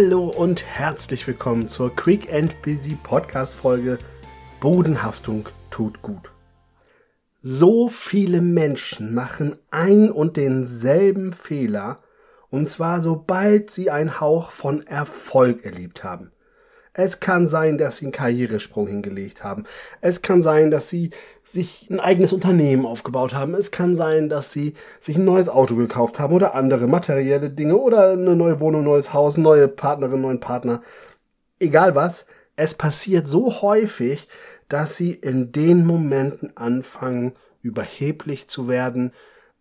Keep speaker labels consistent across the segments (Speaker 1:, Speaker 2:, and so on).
Speaker 1: Hallo und herzlich willkommen zur Quick and Busy Podcast Folge Bodenhaftung tut gut. So viele Menschen machen ein und denselben Fehler, und zwar sobald sie einen Hauch von Erfolg erlebt haben. Es kann sein, dass sie einen Karrieresprung hingelegt haben. Es kann sein, dass sie sich ein eigenes Unternehmen aufgebaut haben. Es kann sein, dass sie sich ein neues Auto gekauft haben oder andere materielle Dinge oder eine neue Wohnung, neues Haus, neue Partnerin, neuen Partner. Egal was, es passiert so häufig, dass sie in den Momenten anfangen, überheblich zu werden,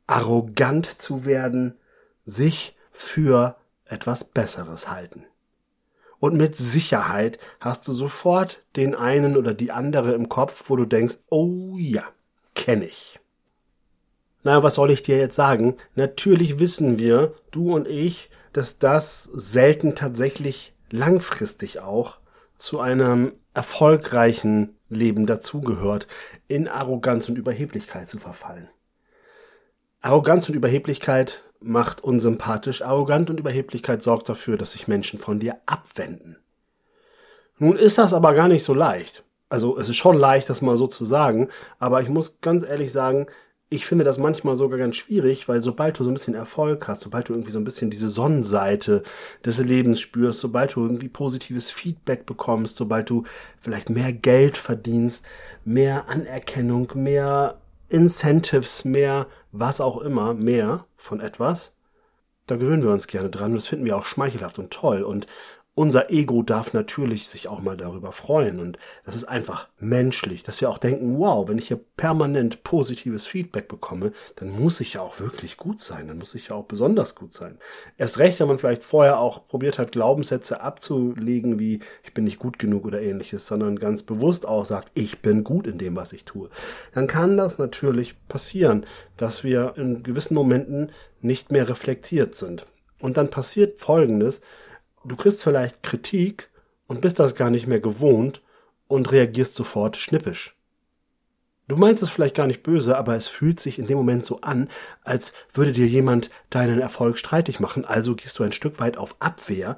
Speaker 1: arrogant zu werden, sich für etwas Besseres halten und mit Sicherheit hast du sofort den einen oder die andere im Kopf, wo du denkst, oh ja, kenne ich. Na, was soll ich dir jetzt sagen? Natürlich wissen wir, du und ich, dass das selten tatsächlich langfristig auch zu einem erfolgreichen Leben dazugehört, in Arroganz und Überheblichkeit zu verfallen. Arroganz und Überheblichkeit macht unsympathisch, arrogant und Überheblichkeit sorgt dafür, dass sich Menschen von dir abwenden. Nun ist das aber gar nicht so leicht. Also es ist schon leicht, das mal so zu sagen, aber ich muss ganz ehrlich sagen, ich finde das manchmal sogar ganz schwierig, weil sobald du so ein bisschen Erfolg hast, sobald du irgendwie so ein bisschen diese Sonnenseite des Lebens spürst, sobald du irgendwie positives Feedback bekommst, sobald du vielleicht mehr Geld verdienst, mehr Anerkennung, mehr Incentives, mehr was auch immer, mehr von etwas, da gewöhnen wir uns gerne dran. Das finden wir auch schmeichelhaft und toll. Und unser Ego darf natürlich sich auch mal darüber freuen und das ist einfach menschlich, dass wir auch denken, wow, wenn ich hier permanent positives Feedback bekomme, dann muss ich ja auch wirklich gut sein, dann muss ich ja auch besonders gut sein. Erst recht, wenn man vielleicht vorher auch probiert hat, Glaubenssätze abzulegen, wie ich bin nicht gut genug oder ähnliches, sondern ganz bewusst auch sagt, ich bin gut in dem, was ich tue, dann kann das natürlich passieren, dass wir in gewissen Momenten nicht mehr reflektiert sind. Und dann passiert Folgendes, Du kriegst vielleicht Kritik und bist das gar nicht mehr gewohnt und reagierst sofort schnippisch. Du meinst es vielleicht gar nicht böse, aber es fühlt sich in dem Moment so an, als würde dir jemand deinen Erfolg streitig machen, also gehst du ein Stück weit auf Abwehr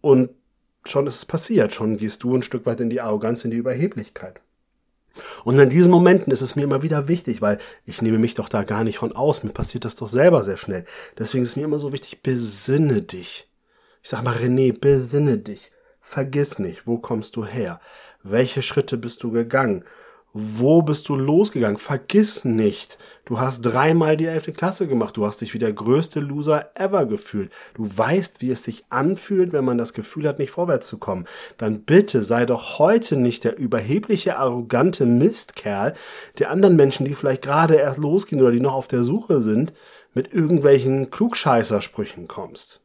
Speaker 1: und schon ist es passiert, schon gehst du ein Stück weit in die Arroganz, in die Überheblichkeit. Und in diesen Momenten ist es mir immer wieder wichtig, weil ich nehme mich doch da gar nicht von aus, mir passiert das doch selber sehr schnell. Deswegen ist mir immer so wichtig, besinne dich. Ich sag mal, René, besinne dich. Vergiss nicht, wo kommst du her? Welche Schritte bist du gegangen? Wo bist du losgegangen? Vergiss nicht, du hast dreimal die elfte Klasse gemacht. Du hast dich wie der größte Loser ever gefühlt. Du weißt, wie es sich anfühlt, wenn man das Gefühl hat, nicht vorwärts zu kommen. Dann bitte sei doch heute nicht der überhebliche, arrogante Mistkerl, der anderen Menschen, die vielleicht gerade erst losgehen oder die noch auf der Suche sind, mit irgendwelchen Klugscheißersprüchen kommst.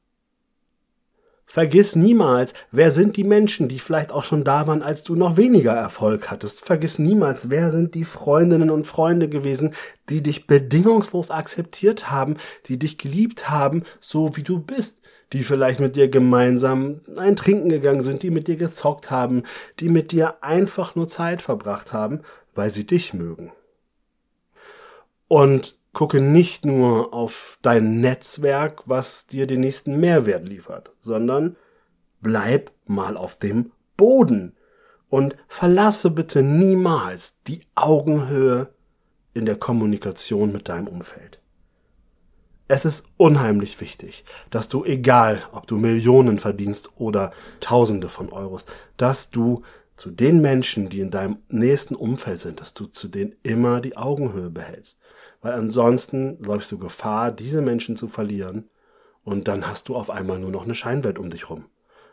Speaker 1: Vergiss niemals, wer sind die Menschen, die vielleicht auch schon da waren, als du noch weniger Erfolg hattest. Vergiss niemals, wer sind die Freundinnen und Freunde gewesen, die dich bedingungslos akzeptiert haben, die dich geliebt haben, so wie du bist, die vielleicht mit dir gemeinsam ein Trinken gegangen sind, die mit dir gezockt haben, die mit dir einfach nur Zeit verbracht haben, weil sie dich mögen. Und gucke nicht nur auf dein Netzwerk, was dir den nächsten Mehrwert liefert, sondern bleib mal auf dem Boden und verlasse bitte niemals die Augenhöhe in der Kommunikation mit deinem Umfeld. Es ist unheimlich wichtig, dass du, egal ob du Millionen verdienst oder Tausende von Euros, dass du zu den Menschen, die in deinem nächsten Umfeld sind, dass du zu denen immer die Augenhöhe behältst weil ansonsten läufst du Gefahr, diese Menschen zu verlieren und dann hast du auf einmal nur noch eine Scheinwelt um dich rum.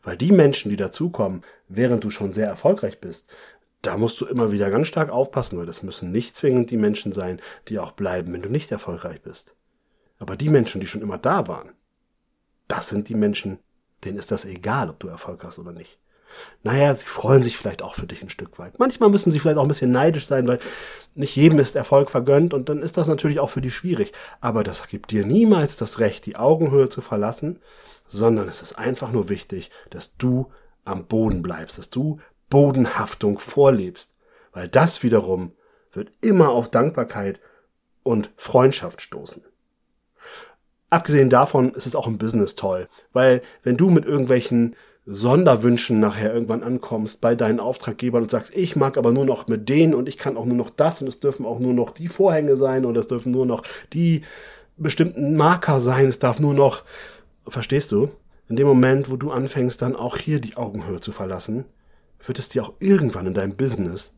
Speaker 1: Weil die Menschen, die dazukommen, während du schon sehr erfolgreich bist, da musst du immer wieder ganz stark aufpassen, weil das müssen nicht zwingend die Menschen sein, die auch bleiben, wenn du nicht erfolgreich bist. Aber die Menschen, die schon immer da waren, das sind die Menschen, denen ist das egal, ob du Erfolg hast oder nicht naja, sie freuen sich vielleicht auch für dich ein Stück weit. Manchmal müssen sie vielleicht auch ein bisschen neidisch sein, weil nicht jedem ist Erfolg vergönnt und dann ist das natürlich auch für die schwierig. Aber das gibt dir niemals das Recht, die Augenhöhe zu verlassen, sondern es ist einfach nur wichtig, dass du am Boden bleibst, dass du Bodenhaftung vorlebst, weil das wiederum wird immer auf Dankbarkeit und Freundschaft stoßen. Abgesehen davon ist es auch im Business toll, weil wenn du mit irgendwelchen Sonderwünschen nachher irgendwann ankommst bei deinen Auftraggebern und sagst, ich mag aber nur noch mit denen und ich kann auch nur noch das und es dürfen auch nur noch die Vorhänge sein und es dürfen nur noch die bestimmten Marker sein, es darf nur noch, verstehst du? In dem Moment, wo du anfängst, dann auch hier die Augenhöhe zu verlassen, wird es dir auch irgendwann in deinem Business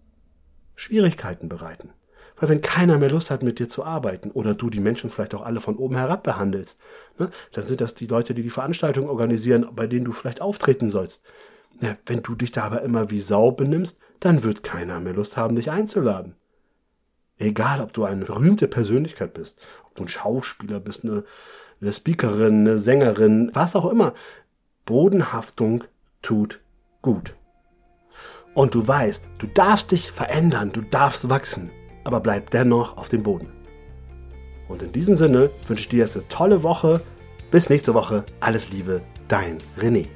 Speaker 1: Schwierigkeiten bereiten. Weil wenn keiner mehr Lust hat, mit dir zu arbeiten oder du die Menschen vielleicht auch alle von oben herab behandelst, ne, dann sind das die Leute, die die Veranstaltung organisieren, bei denen du vielleicht auftreten sollst. Ja, wenn du dich da aber immer wie Sau benimmst, dann wird keiner mehr Lust haben, dich einzuladen. Egal, ob du eine berühmte Persönlichkeit bist, ob du ein Schauspieler bist, eine, eine Speakerin, eine Sängerin, was auch immer. Bodenhaftung tut gut. Und du weißt, du darfst dich verändern, du darfst wachsen aber bleib dennoch auf dem Boden. Und in diesem Sinne wünsche ich dir jetzt eine tolle Woche. Bis nächste Woche. Alles Liebe, dein René.